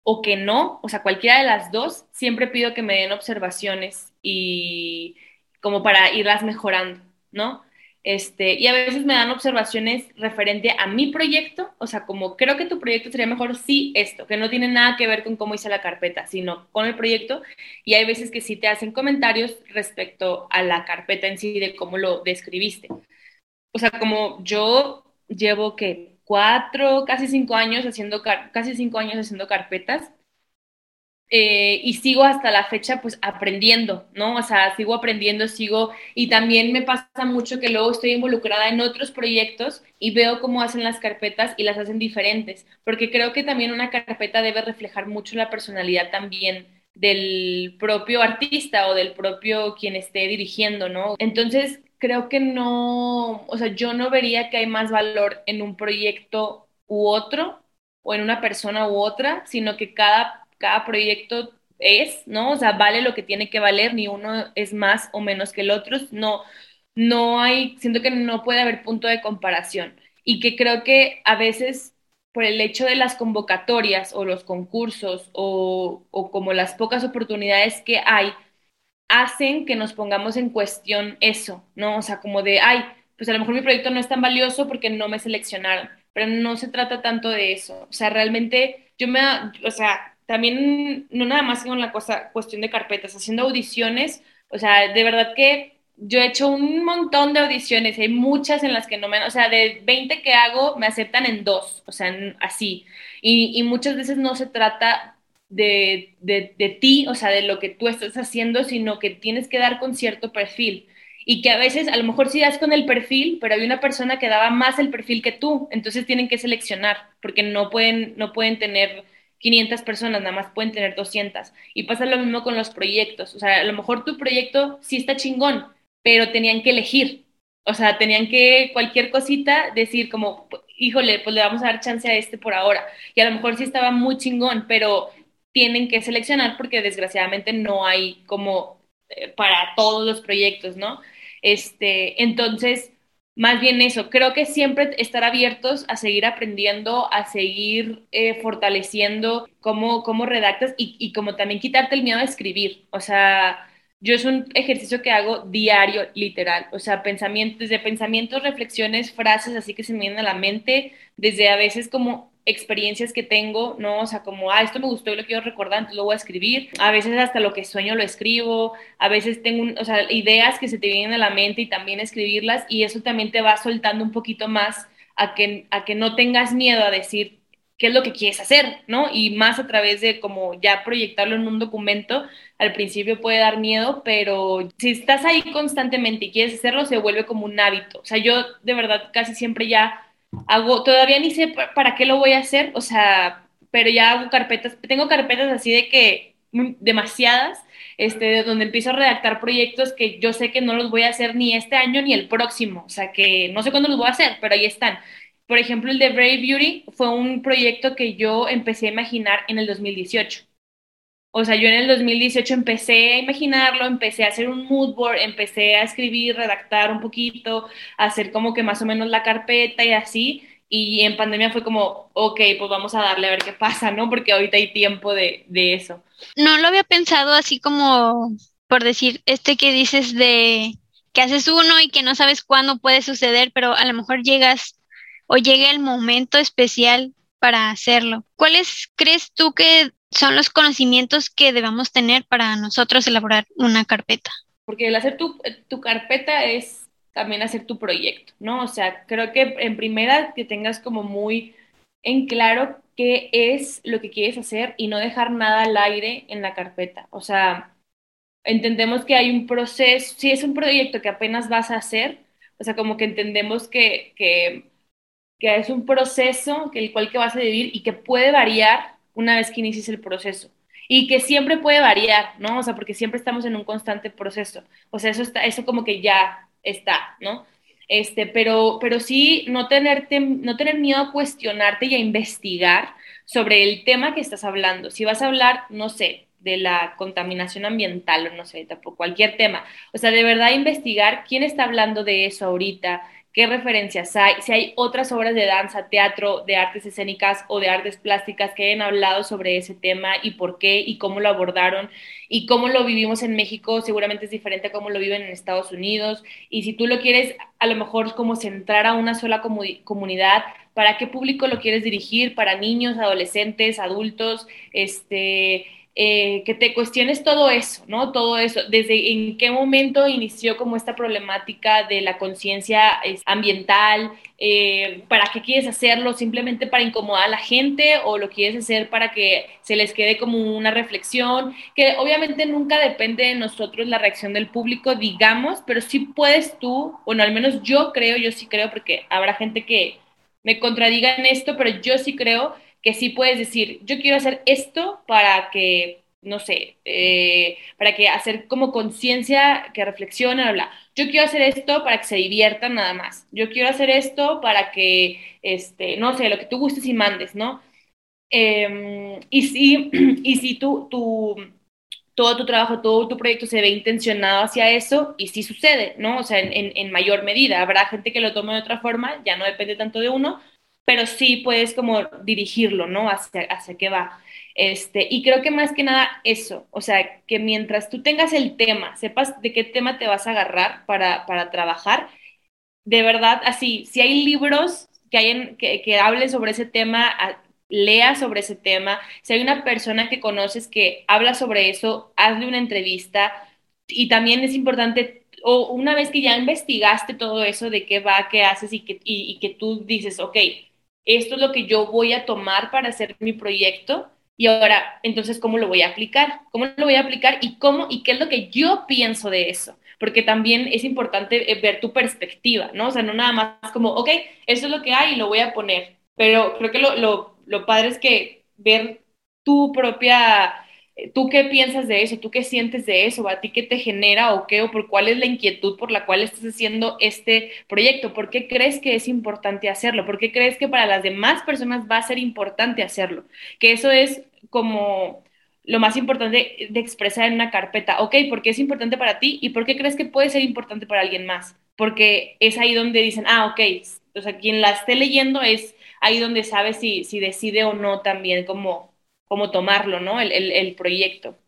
o que no, o sea, cualquiera de las dos, siempre pido que me den observaciones y como para irlas mejorando, ¿no? Este, y a veces me dan observaciones referente a mi proyecto, o sea, como creo que tu proyecto sería mejor si esto, que no tiene nada que ver con cómo hice la carpeta, sino con el proyecto, y hay veces que sí te hacen comentarios respecto a la carpeta en sí, de cómo lo describiste. O sea, como yo llevo que cuatro, casi cinco años haciendo, casi cinco años haciendo carpetas, eh, y sigo hasta la fecha pues aprendiendo, ¿no? O sea, sigo aprendiendo, sigo, y también me pasa mucho que luego estoy involucrada en otros proyectos y veo cómo hacen las carpetas y las hacen diferentes, porque creo que también una carpeta debe reflejar mucho la personalidad también del propio artista o del propio quien esté dirigiendo, ¿no? Entonces, creo que no, o sea, yo no vería que hay más valor en un proyecto u otro, o en una persona u otra, sino que cada cada proyecto es, ¿no? O sea, vale lo que tiene que valer, ni uno es más o menos que el otro, no, no hay, siento que no puede haber punto de comparación y que creo que a veces por el hecho de las convocatorias o los concursos o, o como las pocas oportunidades que hay, hacen que nos pongamos en cuestión eso, ¿no? O sea, como de, ay, pues a lo mejor mi proyecto no es tan valioso porque no me seleccionaron, pero no se trata tanto de eso. O sea, realmente yo me, o sea, también no nada más con la cosa, cuestión de carpetas, haciendo audiciones, o sea, de verdad que yo he hecho un montón de audiciones, hay muchas en las que no me, o sea, de 20 que hago, me aceptan en dos, o sea, así. Y, muchas veces no se trata de, de, de ti, o sea, de lo que tú estás haciendo, sino que tienes que dar con cierto perfil. Y que a veces, a lo mejor sí das con el perfil, pero hay una persona que daba más el perfil que tú, entonces tienen que seleccionar, porque no pueden, no pueden tener 500 personas, nada más pueden tener 200. Y pasa lo mismo con los proyectos. O sea, a lo mejor tu proyecto sí está chingón, pero tenían que elegir. O sea, tenían que cualquier cosita decir como, híjole, pues le vamos a dar chance a este por ahora. Y a lo mejor sí estaba muy chingón, pero tienen que seleccionar porque desgraciadamente no hay como eh, para todos los proyectos, ¿no? Este, entonces, más bien eso, creo que siempre estar abiertos a seguir aprendiendo, a seguir eh, fortaleciendo cómo, cómo redactas y, y como también quitarte el miedo a escribir. O sea, yo es un ejercicio que hago diario, literal. O sea, pensamientos, desde pensamientos, reflexiones, frases así que se me vienen a la mente, desde a veces como experiencias que tengo, ¿no? O sea, como, ah, esto me gustó y lo quiero recordar, entonces lo voy a escribir. A veces hasta lo que sueño lo escribo, a veces tengo, o sea, ideas que se te vienen a la mente y también escribirlas y eso también te va soltando un poquito más a que, a que no tengas miedo a decir qué es lo que quieres hacer, ¿no? Y más a través de como ya proyectarlo en un documento, al principio puede dar miedo, pero si estás ahí constantemente y quieres hacerlo, se vuelve como un hábito. O sea, yo de verdad casi siempre ya hago, todavía ni sé para qué lo voy a hacer, o sea, pero ya hago carpetas, tengo carpetas así de que demasiadas, este, donde empiezo a redactar proyectos que yo sé que no los voy a hacer ni este año ni el próximo, o sea, que no sé cuándo los voy a hacer, pero ahí están. Por ejemplo, el de Brave Beauty fue un proyecto que yo empecé a imaginar en el 2018. O sea, yo en el 2018 empecé a imaginarlo, empecé a hacer un mood board, empecé a escribir, redactar un poquito, hacer como que más o menos la carpeta y así. Y en pandemia fue como, ok, pues vamos a darle a ver qué pasa, ¿no? Porque ahorita hay tiempo de, de eso. No lo había pensado así como por decir, este que dices de que haces uno y que no sabes cuándo puede suceder, pero a lo mejor llegas o llegue el momento especial para hacerlo. ¿Cuáles crees tú que son los conocimientos que debamos tener para nosotros elaborar una carpeta? Porque el hacer tu, tu carpeta es también hacer tu proyecto, ¿no? O sea, creo que en primera que tengas como muy en claro qué es lo que quieres hacer y no dejar nada al aire en la carpeta. O sea, entendemos que hay un proceso, si es un proyecto que apenas vas a hacer, o sea, como que entendemos que, que que es un proceso que el cual que vas a vivir y que puede variar una vez que inicies el proceso y que siempre puede variar, ¿no? O sea, porque siempre estamos en un constante proceso. O sea, eso está, eso como que ya está, ¿no? Este, pero, pero sí no, tenerte, no tener miedo a cuestionarte y a investigar sobre el tema que estás hablando. Si vas a hablar, no sé, de la contaminación ambiental o no sé, cualquier tema. O sea, de verdad investigar quién está hablando de eso ahorita, qué referencias hay, si hay otras obras de danza, teatro, de artes escénicas o de artes plásticas que hayan hablado sobre ese tema y por qué y cómo lo abordaron y cómo lo vivimos en México, seguramente es diferente a cómo lo viven en Estados Unidos. Y si tú lo quieres a lo mejor como centrar a una sola comunidad, ¿para qué público lo quieres dirigir? ¿Para niños, adolescentes, adultos? Este eh, que te cuestiones todo eso, ¿no? Todo eso, desde en qué momento inició como esta problemática de la conciencia ambiental, eh, para qué quieres hacerlo, simplemente para incomodar a la gente o lo quieres hacer para que se les quede como una reflexión, que obviamente nunca depende de nosotros la reacción del público, digamos, pero sí puedes tú, bueno, al menos yo creo, yo sí creo, porque habrá gente que me contradiga en esto, pero yo sí creo que sí puedes decir, yo quiero hacer esto para que, no sé, eh, para que hacer como conciencia, que reflexionen, bla, Yo quiero hacer esto para que se diviertan nada más. Yo quiero hacer esto para que, este, no sé, lo que tú gustes y mandes, ¿no? Em, y si, *clears throat* y si tú, tú, todo tu trabajo, todo tu proyecto se ve intencionado hacia eso, y sí sucede, ¿no? O sea, en, en mayor medida. Habrá gente que lo tome de otra forma, ya no depende tanto de uno, pero sí puedes como dirigirlo, ¿no? Hacia, hacia qué va. Este, y creo que más que nada eso, o sea, que mientras tú tengas el tema, sepas de qué tema te vas a agarrar para, para trabajar, de verdad, así, si hay libros que, hay que, que hablen sobre ese tema, lea sobre ese tema, si hay una persona que conoces que habla sobre eso, hazle una entrevista y también es importante o una vez que ya investigaste todo eso de qué va, qué haces y que, y que tú dices, ok, esto es lo que yo voy a tomar para hacer mi proyecto y ahora, entonces, ¿cómo lo voy a aplicar? ¿Cómo lo voy a aplicar y cómo y qué es lo que yo pienso de eso? Porque también es importante eh, ver tu perspectiva, ¿no? O sea, no nada más como, ok, eso es lo que hay y lo voy a poner. Pero creo que lo, lo, lo padre es que ver tu propia ¿Tú qué piensas de eso? ¿Tú qué sientes de eso? ¿A ti qué te genera o qué? ¿O por cuál es la inquietud por la cual estás haciendo este proyecto? ¿Por qué crees que es importante hacerlo? ¿Por qué crees que para las demás personas va a ser importante hacerlo? Que eso es como lo más importante de expresar en una carpeta. Ok, ¿por qué es importante para ti? ¿Y por qué crees que puede ser importante para alguien más? Porque es ahí donde dicen, ah, ok, o sea, quien la esté leyendo es ahí donde sabe si, si decide o no también como cómo tomarlo, ¿no? El, el, proyecto.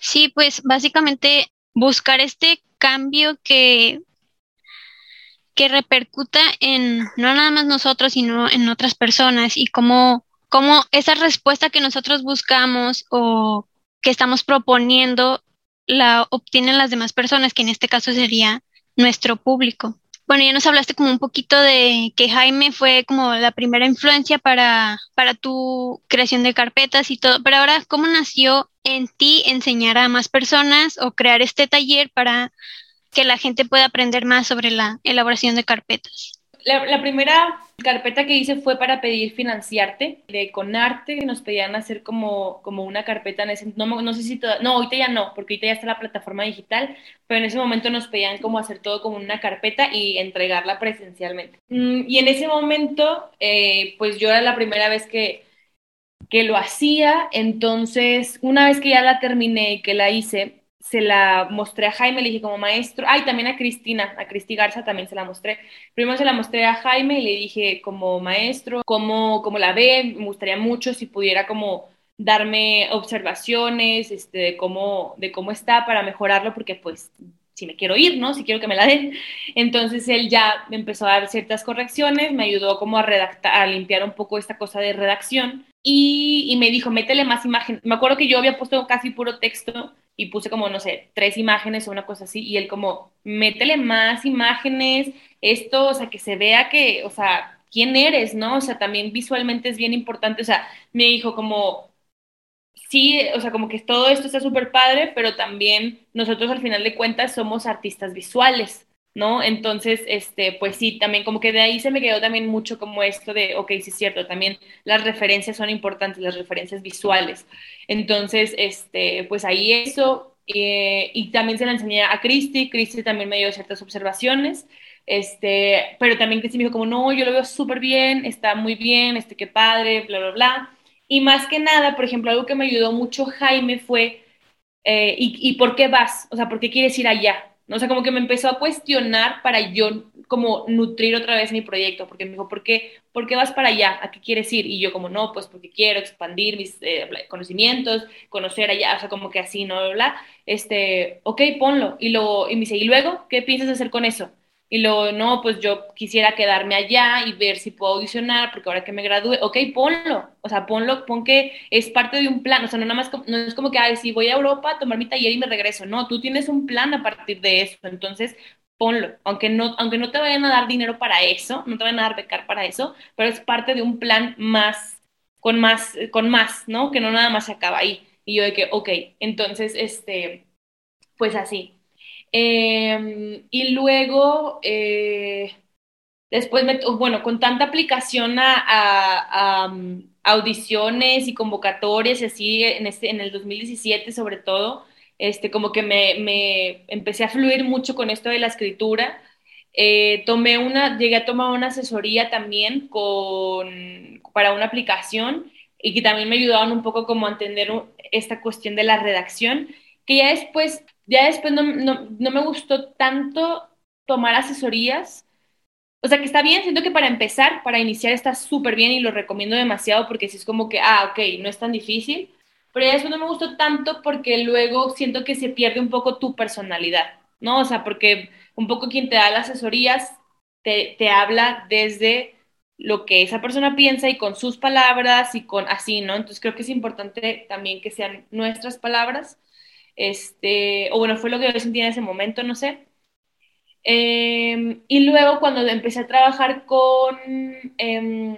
Sí, pues básicamente buscar este cambio que, que repercuta en no nada más nosotros, sino en otras personas y cómo, cómo esa respuesta que nosotros buscamos o que estamos proponiendo la obtienen las demás personas, que en este caso sería nuestro público. Bueno, ya nos hablaste como un poquito de que Jaime fue como la primera influencia para, para tu creación de carpetas y todo, pero ahora, ¿cómo nació en ti enseñar a más personas o crear este taller para que la gente pueda aprender más sobre la elaboración de carpetas? La, primera carpeta que hice fue para pedir financiarte de Conarte, nos pedían hacer como, como una carpeta en ese, no, no sé si toda, no, ahorita ya no, porque ahorita ya está la plataforma digital, pero en ese momento nos pedían como hacer todo como una carpeta y entregarla presencialmente. Mm, y en ese momento, eh, pues yo era la primera vez que, que lo hacía, entonces una vez que ya la terminé y que la hice, se la mostré a Jaime, le dije como maestro, ay, también a Cristina, a Cristi Garza también se la mostré. Primero se la mostré a Jaime y le dije como maestro, cómo, cómo la ve, me gustaría mucho si pudiera como darme observaciones este, de, cómo, de cómo está para mejorarlo, porque pues si me quiero ir, ¿no? Si quiero que me la den. Entonces él ya empezó a dar ciertas correcciones, me ayudó como a redactar, a limpiar un poco esta cosa de redacción y, me dijo, métele más imagen. Me acuerdo que yo había puesto casi puro texto y puse como, no sé, tres imágenes o una cosa así, y él como, métele más imágenes, esto, o sea, que se vea que, o sea, quién eres, ¿no? O sea, también visualmente es bien importante, o sea, me dijo como, sí, o sea, como que todo esto está súper padre, pero también nosotros al final de cuentas somos artistas visuales. ¿No? Entonces, este, pues sí, también como que de ahí se me quedó también mucho como esto de, ok, sí es cierto, también las referencias son importantes, las referencias visuales. Entonces, este, pues ahí eso, eh, y también se la enseñé a Cristi, Cristi también me dio ciertas observaciones, este, pero también Cristi me dijo como, no, yo lo veo súper bien, está muy bien, este, qué padre, bla, bla, bla. Y más que nada, por ejemplo, algo que me ayudó mucho Jaime fue, eh, y, ¿y por qué vas? O sea, ¿por qué quieres ir allá? O sea, como que me empezó a cuestionar para yo como nutrir otra vez mi proyecto, porque me dijo, ¿por qué, ¿por qué vas para allá? ¿A qué quieres ir? Y yo como, no, pues porque quiero expandir mis eh, conocimientos, conocer allá, o sea, como que así, ¿no? Bla, Este, ok, ponlo. Y, lo, y me dice, ¿y luego qué piensas hacer con eso? Y luego, no, pues yo quisiera quedarme allá y ver si puedo audicionar, porque ahora que me gradúe, ok, ponlo, o sea, ponlo, pon que es parte de un plan, o sea, no nada más, no es como que, ay, si voy a Europa a tomar mi taller y me regreso, no, tú tienes un plan a partir de eso, entonces ponlo, aunque no, aunque no te vayan a dar dinero para eso, no te vayan a dar becar para eso, pero es parte de un plan más, con más, con más, ¿no? Que no nada más se acaba ahí. Y yo de que, ok, entonces, este, pues así. Em, y luego, eh, después, bueno, con tanta aplicación a, mm, audiciones y convocatorias y así en, este, en el 2017 sobre todo, este, como que me, me empecé a fluir mucho con esto de la escritura. Eh, tomé una, llegué a tomar una asesoría también con, para una aplicación y que también me ayudaban un poco como a entender esta cuestión de la redacción, que ya después ya después no, me gustó tanto tomar asesorías. O sea, que está bien, siento que para empezar, para iniciar está súper bien y lo recomiendo demasiado porque si es como que, ah, ok, no es tan difícil. Pero ya después no me gustó tanto porque luego siento que se pierde un poco tu personalidad, ¿no? O sea, porque un poco quien te da las asesorías te, te habla desde lo que esa persona piensa y con sus palabras y con así, ¿no? Entonces creo que es importante también que sean nuestras palabras este, o bueno, fue lo que yo sentí en ese momento, no sé. Em, y luego cuando empecé a trabajar con, em,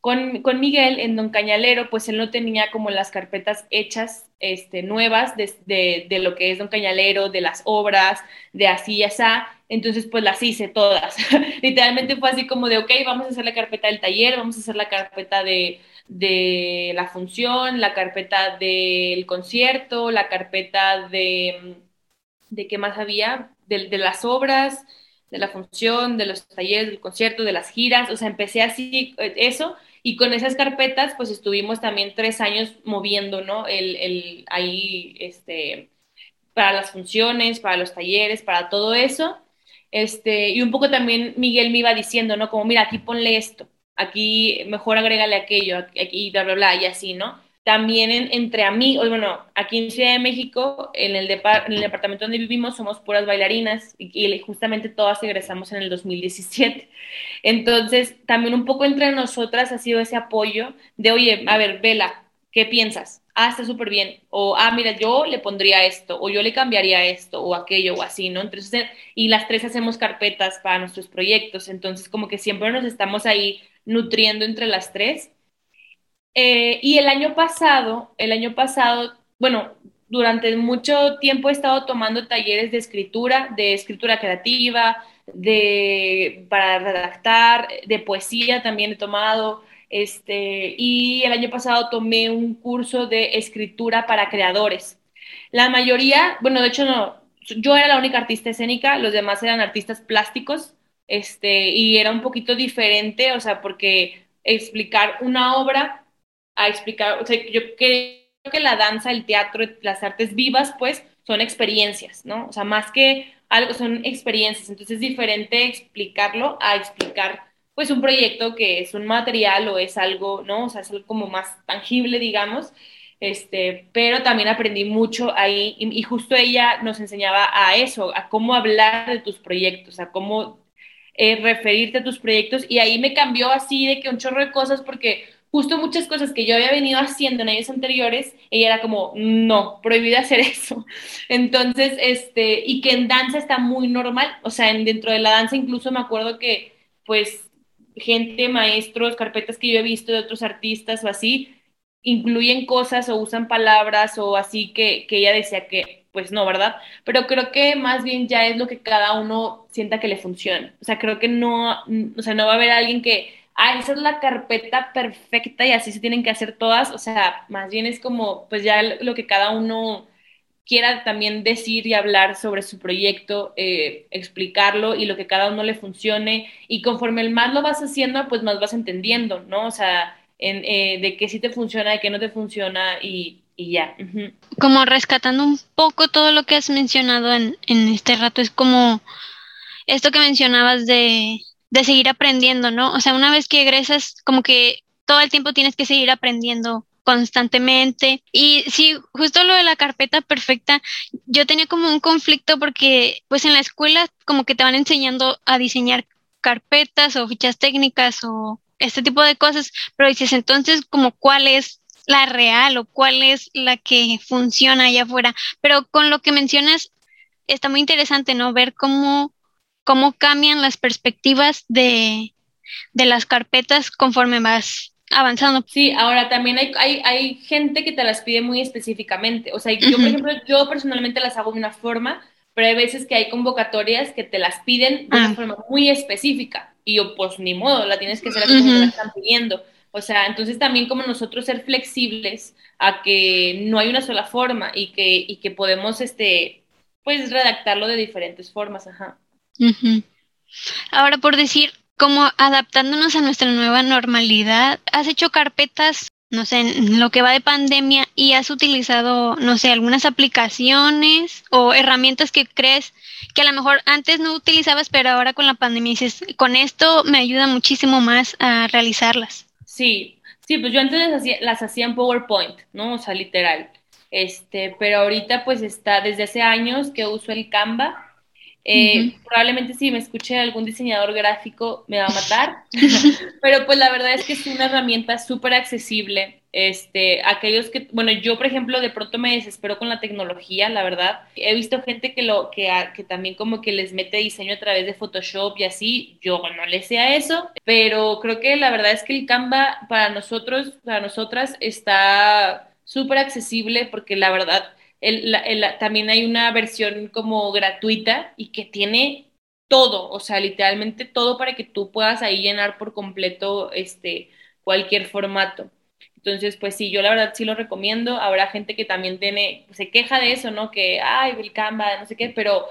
con, con, Miguel en Don Cañalero, pues él no tenía como las carpetas hechas este, nuevas de, de, de lo que es Don Cañalero, de las obras, de así y así. Entonces, pues las hice todas. *laughs* Literalmente fue así como de, ok, vamos a hacer la carpeta del taller, vamos a hacer la carpeta de, de la función, la carpeta del concierto, la carpeta de, de qué más había, de, de, las obras, de la función, de los talleres, del concierto, de las giras, o sea, empecé así, eso, y con esas carpetas, pues estuvimos también tres años moviendo, ¿no? El, el, ahí, este, para las funciones, para los talleres, para todo eso, este, y un poco también Miguel me iba diciendo, ¿no? Como, mira, aquí ponle esto, aquí mejor agrégale aquello, aquí, bla, bla, bla, y así, ¿no? también entre amigos, bueno, aquí en Ciudad de México, en el, en el departamento donde vivimos, somos puras bailarinas y, justamente todas egresamos en el 2017. Entonces, también un poco entre nosotras ha sido ese apoyo de, oye, a ver, Vela, ¿qué piensas? Ah, está súper bien. O, ah, mira, yo le pondría esto, o yo le cambiaría esto, o aquello, o así, ¿no? Entonces, y las tres hacemos carpetas para nuestros proyectos, entonces como que siempre nos estamos ahí nutriendo entre las tres eh, y el año pasado, el año pasado, bueno, durante mucho tiempo he estado tomando talleres de escritura, de escritura creativa, de para redactar, de poesía también he tomado. Este, y el año pasado tomé un curso de escritura para creadores. La mayoría, bueno, de hecho no, yo era la única artista escénica, los demás eran artistas plásticos, este, y era un poquito diferente, o sea, porque explicar una obra a explicar, o sea, yo creo que la danza, el teatro, las artes vivas, pues, son experiencias, ¿no? O sea, más que algo, son experiencias, entonces es diferente explicarlo a explicar, pues, un proyecto que es un material o es algo, ¿no? O sea, es algo como más tangible, digamos, este, pero también aprendí mucho ahí y, justo ella nos enseñaba a eso, a cómo hablar de tus proyectos, a cómo eh, referirte a tus proyectos y ahí me cambió así de que un chorro de cosas porque justo muchas cosas que yo había venido haciendo en años anteriores, ella era como, no, prohibido hacer *laughs* eso. Entonces, este, y que en danza está muy normal, o sea, en, dentro de la danza incluso me acuerdo que, pues, gente, maestros, carpetas que yo he visto de otros artistas o así, incluyen cosas o usan palabras o así que, que ella decía que, pues no, ¿verdad? Pero creo que más bien ya es lo que cada uno sienta que le funciona. O sea, creo que no, o sea, no va a haber alguien que ah, esa es la carpeta perfecta y así se tienen que hacer todas, o sea, más bien es como, pues ya lo que cada uno quiera también decir y hablar sobre su proyecto, eh, explicarlo y lo que cada uno le funcione. Y conforme el más lo vas haciendo, pues más vas entendiendo, ¿no? O sea, en, eh, de qué sí te funciona, de qué no te funciona y, y ya. Como rescatando un poco todo lo que has mencionado en, en este rato, es como esto que mencionabas de de seguir aprendiendo, ¿no? O sea, una vez que egresas, como que todo el tiempo tienes que seguir aprendiendo constantemente. Y sí, justo lo de la carpeta perfecta, yo tenía como un conflicto porque pues en la escuela como que te van enseñando a diseñar carpetas o fichas técnicas o este tipo de cosas, pero dices entonces como cuál es la real o cuál es la que funciona allá afuera. Pero con lo que mencionas, está muy interesante, ¿no? Ver cómo cómo cambian las perspectivas de, las carpetas conforme vas avanzando. Sí, ahora también hay, hay, hay, gente que te las pide muy específicamente. O sea, yo, por ejemplo, yo personalmente las hago de una forma, pero hay veces que hay convocatorias que te las piden de una ah. forma muy específica. Y yo, pues ni modo, la tienes que hacer así como te la están pidiendo. O sea, entonces también como nosotros ser flexibles a que no hay una sola forma y que, y que podemos, este, pues, redactarlo de diferentes formas, ajá. Ahora, por decir, como adaptándonos a nuestra nueva normalidad, ¿has hecho carpetas, no sé, en lo que va de pandemia y has utilizado, no sé, algunas aplicaciones o herramientas que crees que a lo mejor antes no utilizabas, pero ahora con la pandemia dices, con esto me ayuda muchísimo más a realizarlas? Sí, sí, pues yo antes las hacía, las hacía en PowerPoint, ¿no? O sea, literal. Este, pero ahorita pues está desde hace años que uso el Canva eh, probablemente si me escuche algún diseñador gráfico me va a matar, *laughs* pero pues la verdad es que es una herramienta súper accesible. Este, aquellos que, bueno, yo por ejemplo de pronto me desespero con la tecnología, la verdad. He visto gente que lo que, que también como que les mete diseño a través de Photoshop y así. Yo no le sé a eso, pero creo que la verdad es que el Canva para nosotros, para nosotras está súper accesible porque la verdad también hay una versión como gratuita y que tiene todo, o sea, literalmente todo para que tú puedas ahí llenar por completo este, cualquier formato. Entonces, pues sí, yo la verdad sí lo recomiendo. Habrá gente que también tiene, se queja de eso, ¿no? Que, ay, el Canva, no sé qué, pero,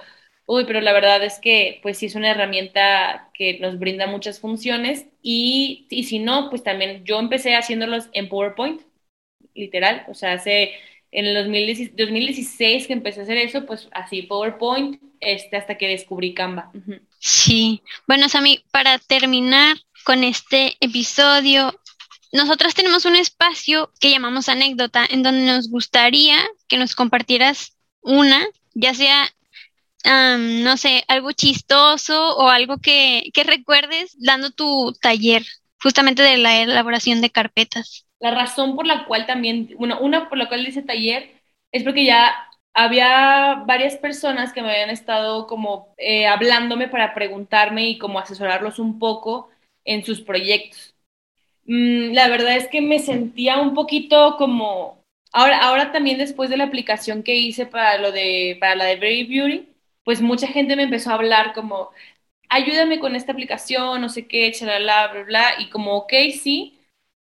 uy, pero la verdad es que, pues sí es una herramienta que nos brinda muchas funciones y, y si no, pues también yo empecé haciéndolos en PowerPoint, literal, o sea, hace en el 2016, que empecé a hacer eso, pues así PowerPoint, este, hasta que descubrí Canva. Sí, bueno, Sami, para terminar con este episodio, nosotras tenemos un espacio que llamamos anécdota, en donde nos gustaría que nos compartieras una, ya sea, no sé, algo chistoso o algo que, que recuerdes dando tu taller justamente de la elaboración de carpetas. La razón por la cual también, bueno, una por la cual hice taller es porque ya había varias personas que me habían estado como eh, hablándome para preguntarme y como asesorarlos un poco en sus proyectos. Mm, la verdad es que me sentía un poquito como, ahora, ahora también después de la aplicación que hice para, lo de, para la de Very Beauty, pues mucha gente me empezó a hablar como, ayúdame con esta aplicación, no sé qué, chalala, bla, bla, y como, ok, sí,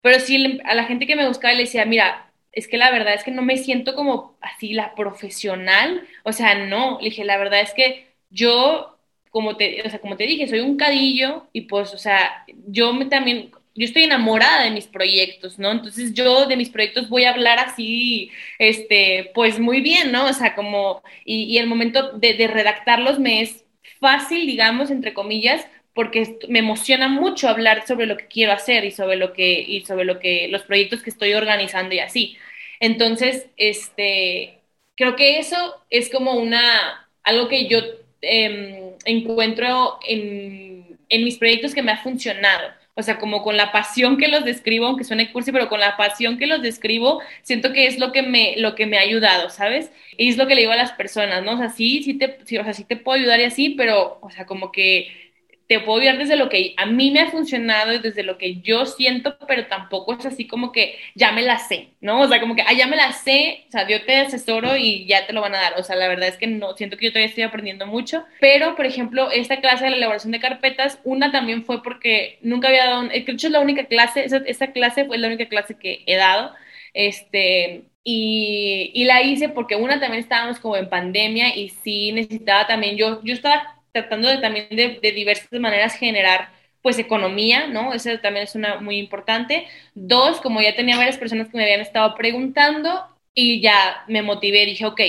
pero sí a la gente que me buscaba le decía, mira, es que la verdad es que no me siento como así la profesional, o sea, no, le dije, la verdad es que yo, como te, o sea, como te dije, soy un cadillo y pues, o sea, yo me también, yo estoy enamorada de mis proyectos, ¿no? Entonces yo de mis proyectos voy a hablar así, este, pues muy bien, ¿no? O sea, como, y, el momento de, redactarlos me es fácil, digamos, entre comillas, porque me emociona mucho hablar sobre lo que quiero hacer y sobre lo que, y sobre lo que, los proyectos que estoy organizando y así. Entonces, este, creo que eso es como una, algo que yo em, encuentro en, en mis proyectos que me ha funcionado o sea, como con la pasión que los describo, aunque suene cursi, pero con la pasión que los describo, siento que es lo que me, lo que me ha ayudado, ¿sabes? Y es lo que le digo a las personas, ¿no? O sea, sí, sí te, sí, o sea, sí te puedo ayudar y así, pero, o sea, como que te puedo ayudar desde lo que a mí me ha funcionado y desde lo que yo siento, pero tampoco es así como que ya me la sé, ¿no? O sea, como que, ah, ya me la sé, o sea, yo te asesoro y ya te lo van a dar. O sea, la verdad es que no, siento que yo todavía estoy aprendiendo mucho, pero, por ejemplo, esta clase de la elaboración de carpetas, una también fue porque nunca había dado, de hecho es la única clase, esa, esa clase fue la única clase que he dado, este, y, y, la hice porque una también estábamos como en pandemia y sí necesitaba también, yo, yo estaba tratando de también de, diversas maneras generar pues economía, ¿no? Eso también es una muy importante. Dos, como ya tenía varias personas que me habían estado preguntando y ya me motivé, dije, ok,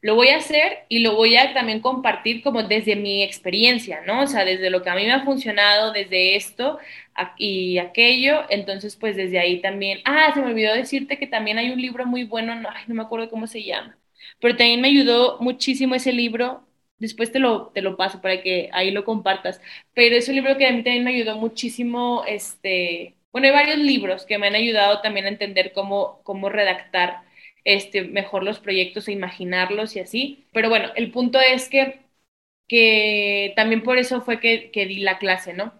lo voy a hacer y lo voy a también compartir como desde mi experiencia, ¿no? O sea, desde lo que a mí me ha funcionado, desde esto y aquello, entonces pues desde ahí también, ah, se me olvidó decirte que también hay un libro muy bueno, no, ay, no me acuerdo cómo se llama, pero también me ayudó muchísimo ese libro Después te lo, te lo paso para que ahí lo compartas. Pero es un libro que a mí también me ayudó muchísimo. Este, bueno, hay varios libros que me han ayudado también a entender cómo, cómo redactar este, mejor los proyectos e imaginarlos y así. Pero bueno, el punto es que, que también por eso fue que, que di la clase, ¿no?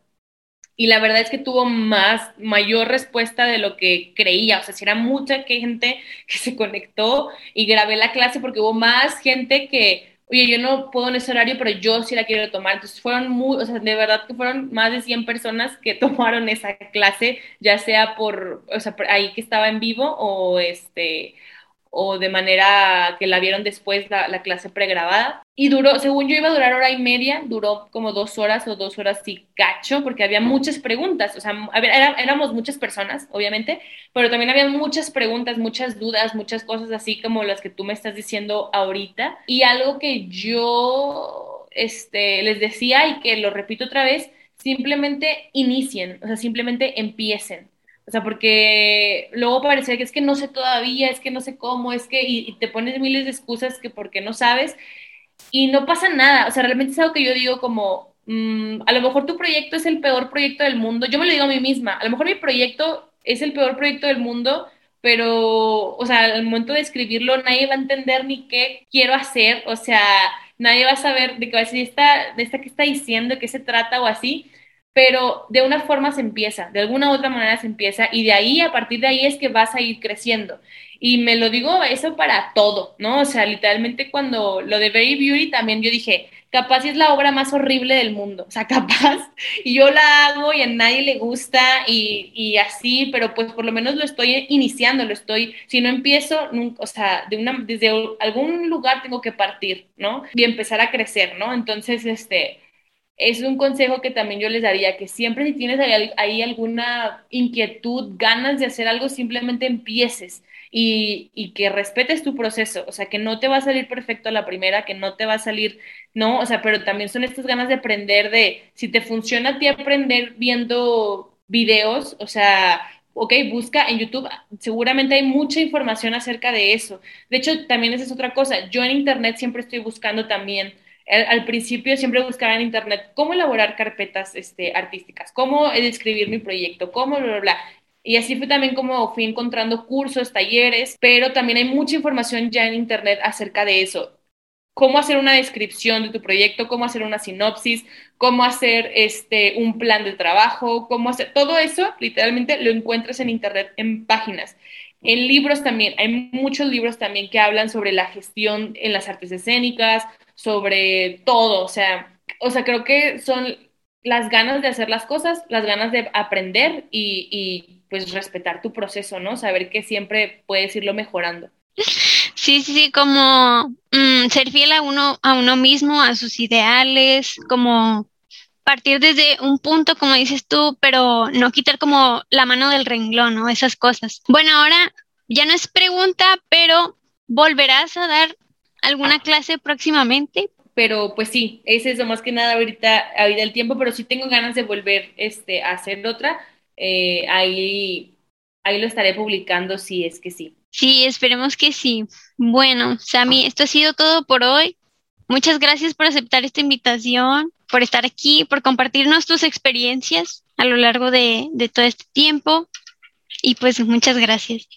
y la verdad es que tuvo más, mayor respuesta de lo que creía. O sea, si era mucha gente que se conectó y grabé la clase porque hubo más gente que, oye, yo no puedo en ese horario, pero yo sí la quiero tomar. Entonces fueron muy, o sea, de verdad que fueron más de 100 personas que *laughs* tomaron esa clase, ya sea por, o sea, ahí que estaba en vivo o este, o de manera que la vieron después la, la, clase pregrabada. Y duró, según yo iba a durar hora y media, duró como dos horas o dos horas y cacho, porque había muchas preguntas, o sea, éramos muchas personas, obviamente, pero también había muchas preguntas, muchas dudas, muchas cosas así como las que tú me estás diciendo ahorita. Y algo que yo este, les decía y que lo repito otra vez, simplemente inicien, o sea, simplemente empiecen o sea, porque luego parece que es que no sé todavía, es que no sé cómo, es que, y, te pones miles de excusas que porque no sabes, y no pasa nada. O sea, realmente es algo que yo digo como, mm, a lo mejor tu proyecto es el peor proyecto del mundo. Yo me lo digo a mí misma, a lo mejor mi proyecto es el peor proyecto del mundo, pero, o sea, al momento de escribirlo nadie va a entender ni qué quiero hacer, o sea, nadie va a saber de qué va a decir, esta, de esta que está diciendo, de qué se trata o así pero de una forma se empieza, de alguna u otra manera se empieza y de ahí, a partir de ahí es que vas a ir creciendo. Y me lo digo eso para todo, ¿no? O sea, literalmente cuando lo de Very Beauty también yo dije, capaz es la obra más horrible del mundo, o sea, *laughs* capaz, y yo la hago y a nadie le gusta y, y así, pero pues por lo menos lo estoy iniciando, lo estoy, si no empiezo, nunca, o sea, de una, desde algún lugar tengo que partir, ¿no? Y empezar a crecer, ¿no? Entonces, este es un consejo que también yo les daría, que siempre si tienes ahí, alguna inquietud, ganas de hacer algo, simplemente empieces y, y, que respetes tu proceso, o sea, que no te va a salir perfecto a la primera, que no te va a salir, no, o sea, pero también son estas ganas de aprender, de si te funciona a ti aprender viendo videos, o sea, ok, busca en YouTube, seguramente hay mucha información acerca de eso. De hecho, también esa es otra cosa. Yo en Internet siempre estoy buscando también, al, principio siempre buscaba en Internet cómo elaborar carpetas este, artísticas, cómo escribir mi proyecto, cómo bla, bla, bla. Y así fue también como fui encontrando cursos, talleres, pero también hay mucha información ya en Internet acerca de eso cómo hacer una descripción de tu proyecto, cómo hacer una sinopsis, cómo hacer este, un plan de trabajo, cómo hacer todo eso, literalmente lo encuentras en internet en páginas. En libros también, hay muchos libros también que hablan sobre la gestión en las artes escénicas, sobre todo, o sea, o sea, creo que son las ganas de hacer las cosas, las ganas de aprender y, y pues respetar tu proceso, ¿no? Saber que siempre puedes irlo mejorando. Sí, sí, sí, como mm, ser fiel a uno, a uno mismo, a sus ideales, como partir desde un punto, como dices tú, pero no quitar como la mano del renglón, ¿no? Esas cosas. Bueno, ahora ya no es pregunta, pero ¿volverás a dar alguna clase próximamente? Pero pues sí, es lo más que nada ahorita, ahorita el tiempo, pero sí tengo ganas de volver este, a hacer otra. Eh, ahí, ahí lo estaré publicando si es que sí. Sí, esperemos que sí. Bueno, Sami, esto ha sido todo por hoy. Muchas gracias por aceptar esta invitación, por estar aquí, por compartirnos tus experiencias a lo largo de, de todo este tiempo. Y pues muchas gracias.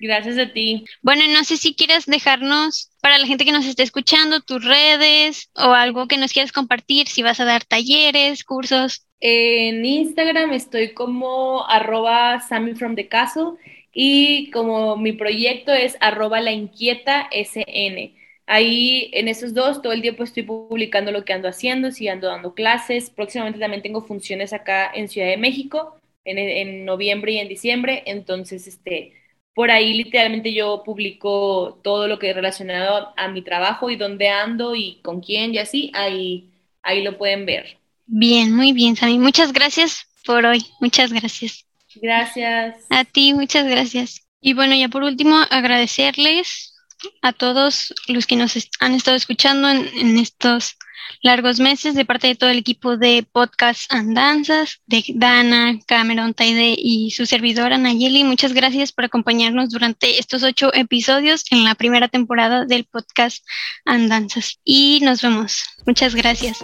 Gracias a ti. Bueno, no sé si quieres dejarnos para la gente que nos esté escuchando tus redes o algo que nos quieras compartir, si vas a dar talleres, cursos. En Instagram estoy como arroba Sammy from the Castle y como mi proyecto es arroba la inquieta SN. Ahí en esos dos todo el tiempo estoy publicando lo que ando haciendo, si ando dando clases. Próximamente también tengo funciones acá en Ciudad de México, en, en noviembre y en diciembre. Entonces, este, por ahí literalmente yo publico todo lo que es relacionado a mi trabajo y dónde ando y con quién y así. Ahí, ahí lo pueden ver. Bien, muy bien, Sami. Muchas gracias por hoy. Muchas gracias. Gracias. A ti, muchas gracias. Y bueno, ya por último, agradecerles a todos los que nos han estado escuchando en, estos largos meses de parte de todo el equipo de Podcast Andanzas, de Dana, Cameron, Taide y su servidora Nayeli. Muchas gracias por acompañarnos durante estos ocho episodios en la primera temporada del Podcast Andanzas. Y nos vemos. Muchas gracias.